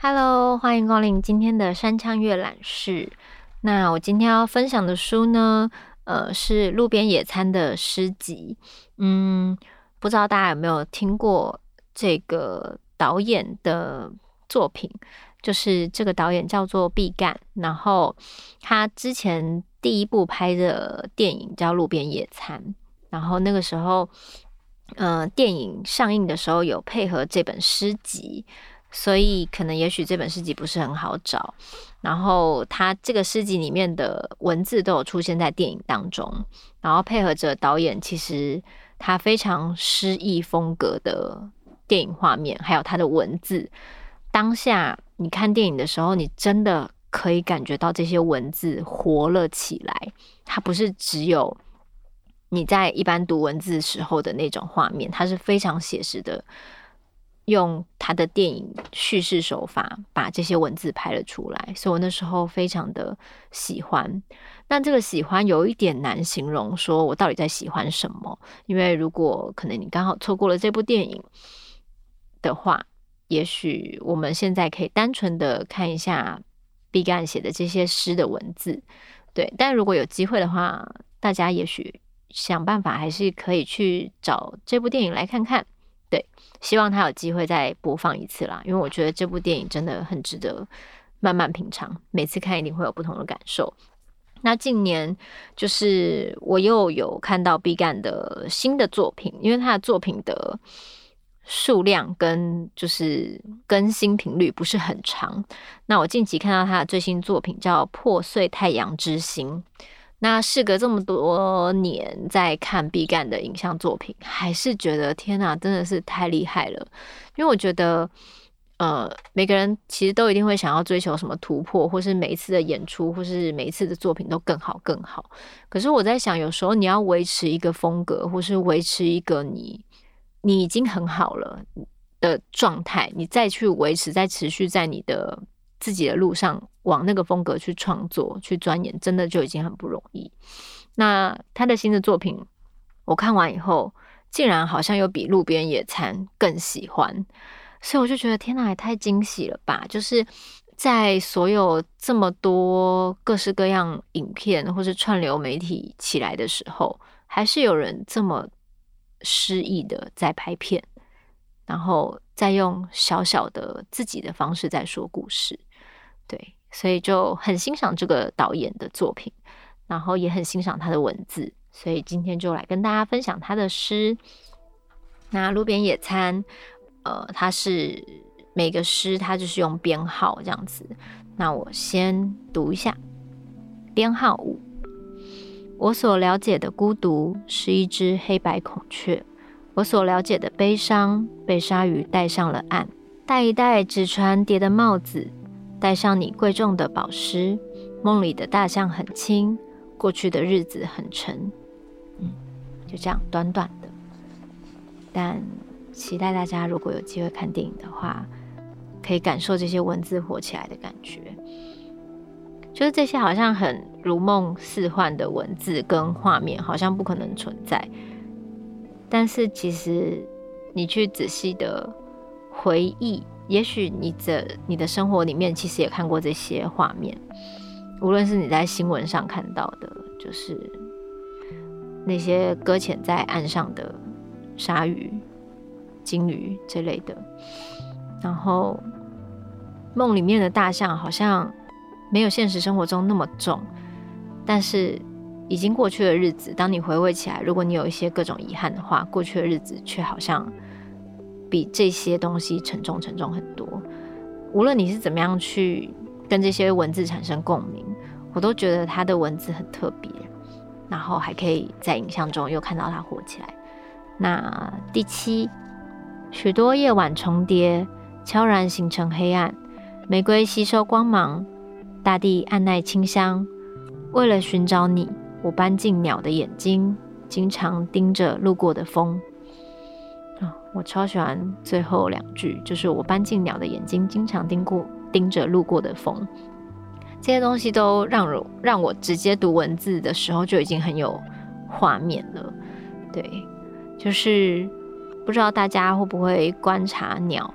Hello，欢迎光临今天的山羌阅览室。那我今天要分享的书呢，呃，是路边野餐的诗集。嗯，不知道大家有没有听过这个导演的作品？就是这个导演叫做毕赣，然后他之前第一部拍的电影叫《路边野餐》，然后那个时候，呃，电影上映的时候有配合这本诗集。所以可能也许这本诗集不是很好找，然后他这个诗集里面的文字都有出现在电影当中，然后配合着导演其实他非常诗意风格的电影画面，还有他的文字，当下你看电影的时候，你真的可以感觉到这些文字活了起来，它不是只有你在一般读文字时候的那种画面，它是非常写实的。用他的电影叙事手法把这些文字拍了出来，所以我那时候非常的喜欢。那这个喜欢有一点难形容，说我到底在喜欢什么？因为如果可能你刚好错过了这部电影的话，也许我们现在可以单纯的看一下毕赣写的这些诗的文字，对。但如果有机会的话，大家也许想办法还是可以去找这部电影来看看。对，希望他有机会再播放一次啦，因为我觉得这部电影真的很值得慢慢品尝，每次看一定会有不同的感受。那近年就是我又有看到毕赣的新的作品，因为他的作品的数量跟就是更新频率不是很长。那我近期看到他的最新作品叫《破碎太阳之心》。那事隔这么多年，在看毕赣的影像作品，还是觉得天哪，真的是太厉害了。因为我觉得，呃，每个人其实都一定会想要追求什么突破，或是每一次的演出，或是每一次的作品都更好更好。可是我在想，有时候你要维持一个风格，或是维持一个你你已经很好了的状态，你再去维持，再持续在你的。自己的路上往那个风格去创作、去钻研，真的就已经很不容易。那他的新的作品，我看完以后，竟然好像又比《路边野餐》更喜欢，所以我就觉得天哪，也太惊喜了吧！就是在所有这么多各式各样影片或是串流媒体起来的时候，还是有人这么诗意的在拍片，然后再用小小的自己的方式在说故事。对，所以就很欣赏这个导演的作品，然后也很欣赏他的文字，所以今天就来跟大家分享他的诗。那路边野餐，呃，他是每个诗他就是用编号这样子。那我先读一下，编号五。我所了解的孤独是一只黑白孔雀，我所了解的悲伤被鲨鱼带上了岸，戴一戴纸船叠的帽子。戴上你贵重的宝石，梦里的大象很轻，过去的日子很沉。嗯，就这样短短的，但期待大家如果有机会看电影的话，可以感受这些文字活起来的感觉。就是这些好像很如梦似幻的文字跟画面，好像不可能存在，但是其实你去仔细的回忆。也许你的你的生活里面其实也看过这些画面，无论是你在新闻上看到的，就是那些搁浅在岸上的鲨鱼、鲸鱼这类的，然后梦里面的大象好像没有现实生活中那么重，但是已经过去的日子，当你回味起来，如果你有一些各种遗憾的话，过去的日子却好像。比这些东西沉重沉重很多。无论你是怎么样去跟这些文字产生共鸣，我都觉得他的文字很特别。然后还可以在影像中又看到他活起来。那第七，许多夜晚重叠，悄然形成黑暗。玫瑰吸收光芒，大地按耐清香。为了寻找你，我搬进鸟的眼睛，经常盯着路过的风。我超喜欢最后两句，就是我搬进鸟的眼睛，经常盯过盯着路过的风。这些东西都让我让我直接读文字的时候就已经很有画面了。对，就是不知道大家会不会观察鸟，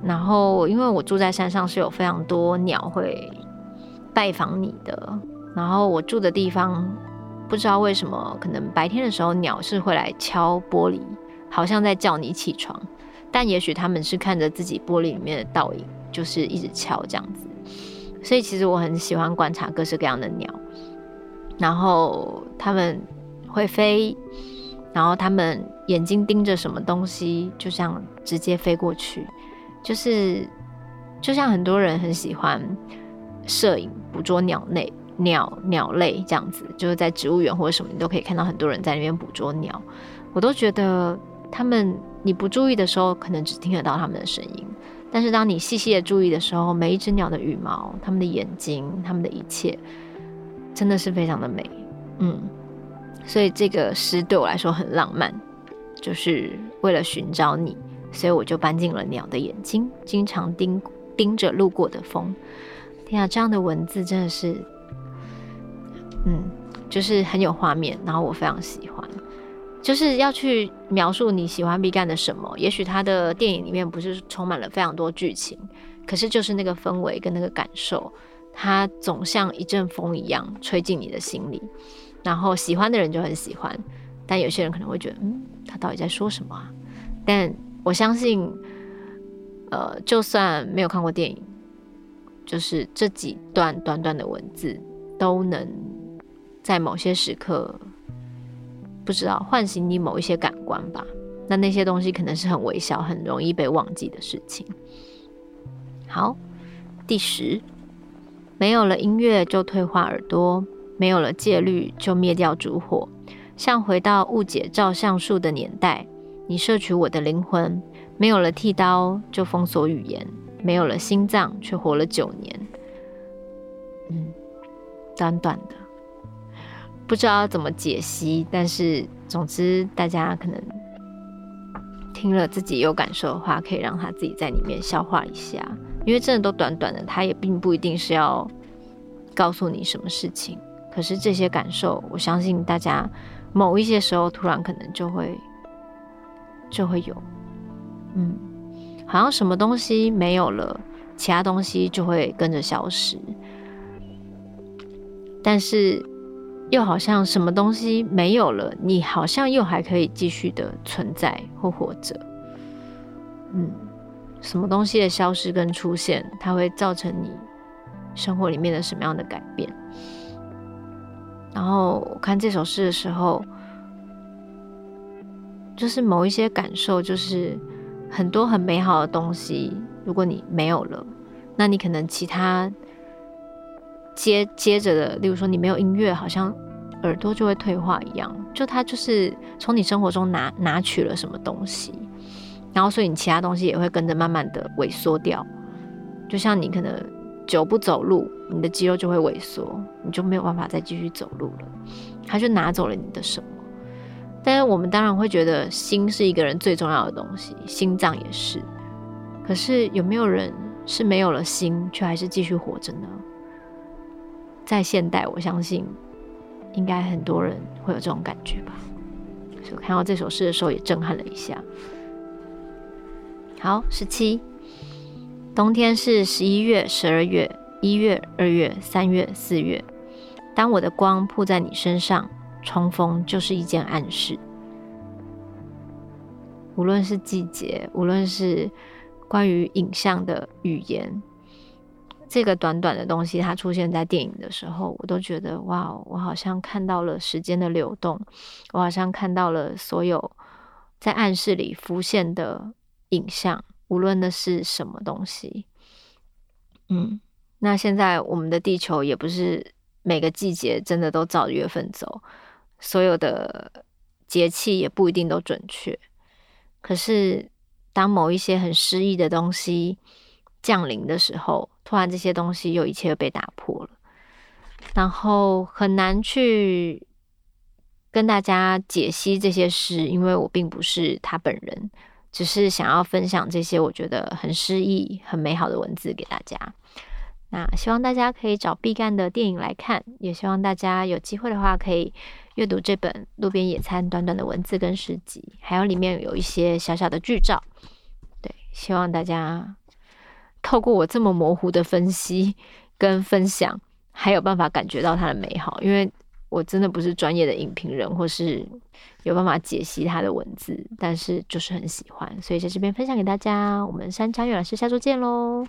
然后因为我住在山上，是有非常多鸟会拜访你的。然后我住的地方，不知道为什么，可能白天的时候鸟是会来敲玻璃，好像在叫你起床，但也许他们是看着自己玻璃里面的倒影，就是一直敲这样子。所以其实我很喜欢观察各式各样的鸟，然后他们会飞。然后他们眼睛盯着什么东西，就像直接飞过去，就是就像很多人很喜欢摄影捕捉鸟类、鸟鸟类这样子，就是在植物园或者什么，你都可以看到很多人在那边捕捉鸟。我都觉得他们你不注意的时候，可能只听得到他们的声音，但是当你细细的注意的时候，每一只鸟的羽毛、它们的眼睛、它们的一切，真的是非常的美，嗯。所以这个诗对我来说很浪漫，就是为了寻找你，所以我就搬进了鸟的眼睛，经常盯盯着路过的风。天啊，这样的文字真的是，嗯，就是很有画面，然后我非常喜欢。就是要去描述你喜欢毕赣的什么，也许他的电影里面不是充满了非常多剧情，可是就是那个氛围跟那个感受，它总像一阵风一样吹进你的心里。然后喜欢的人就很喜欢，但有些人可能会觉得，嗯，他到底在说什么啊？但我相信，呃，就算没有看过电影，就是这几段短短的文字，都能在某些时刻，不知道唤醒你某一些感官吧。那那些东西可能是很微小、很容易被忘记的事情。好，第十，没有了音乐就退化耳朵。没有了戒律，就灭掉烛火，像回到误解照相术的年代。你摄取我的灵魂，没有了剃刀，就封锁语言；没有了心脏，却活了九年。嗯，短短的，不知道怎么解析，但是总之，大家可能听了自己有感受的话，可以让他自己在里面消化一下，因为真的都短短的，他也并不一定是要告诉你什么事情。可是这些感受，我相信大家某一些时候突然可能就会就会有，嗯，好像什么东西没有了，其他东西就会跟着消失。但是又好像什么东西没有了，你好像又还可以继续的存在或活着。嗯，什么东西的消失跟出现，它会造成你生活里面的什么样的改变？然后我看这首诗的时候，就是某一些感受，就是很多很美好的东西，如果你没有了，那你可能其他接接着的，例如说你没有音乐，好像耳朵就会退化一样，就它就是从你生活中拿拿取了什么东西，然后所以你其他东西也会跟着慢慢的萎缩掉，就像你可能。久不走路，你的肌肉就会萎缩，你就没有办法再继续走路了。它就拿走了你的什么？但是我们当然会觉得心是一个人最重要的东西，心脏也是。可是有没有人是没有了心，却还是继续活着呢？在现代，我相信应该很多人会有这种感觉吧。所以看到这首诗的时候，也震撼了一下。好，十七。冬天是十一月、十二月、一月、二月、三月、四月。当我的光铺在你身上，冲锋就是一件暗示。无论是季节，无论是关于影像的语言，这个短短的东西，它出现在电影的时候，我都觉得哇，我好像看到了时间的流动，我好像看到了所有在暗室里浮现的影像。无论那是什么东西，嗯，那现在我们的地球也不是每个季节真的都照月份走，所有的节气也不一定都准确。可是，当某一些很诗意的东西降临的时候，突然这些东西又一切又被打破了，然后很难去跟大家解析这些诗，因为我并不是他本人。只是想要分享这些我觉得很诗意、很美好的文字给大家。那希望大家可以找毕赣的电影来看，也希望大家有机会的话可以阅读这本《路边野餐》短短的文字跟诗集，还有里面有一些小小的剧照。对，希望大家透过我这么模糊的分析跟分享，还有办法感觉到它的美好，因为我真的不是专业的影评人，或是有办法解析他的文字，但是就是很喜欢，所以在这边分享给大家。我们山茶月老师下周见喽！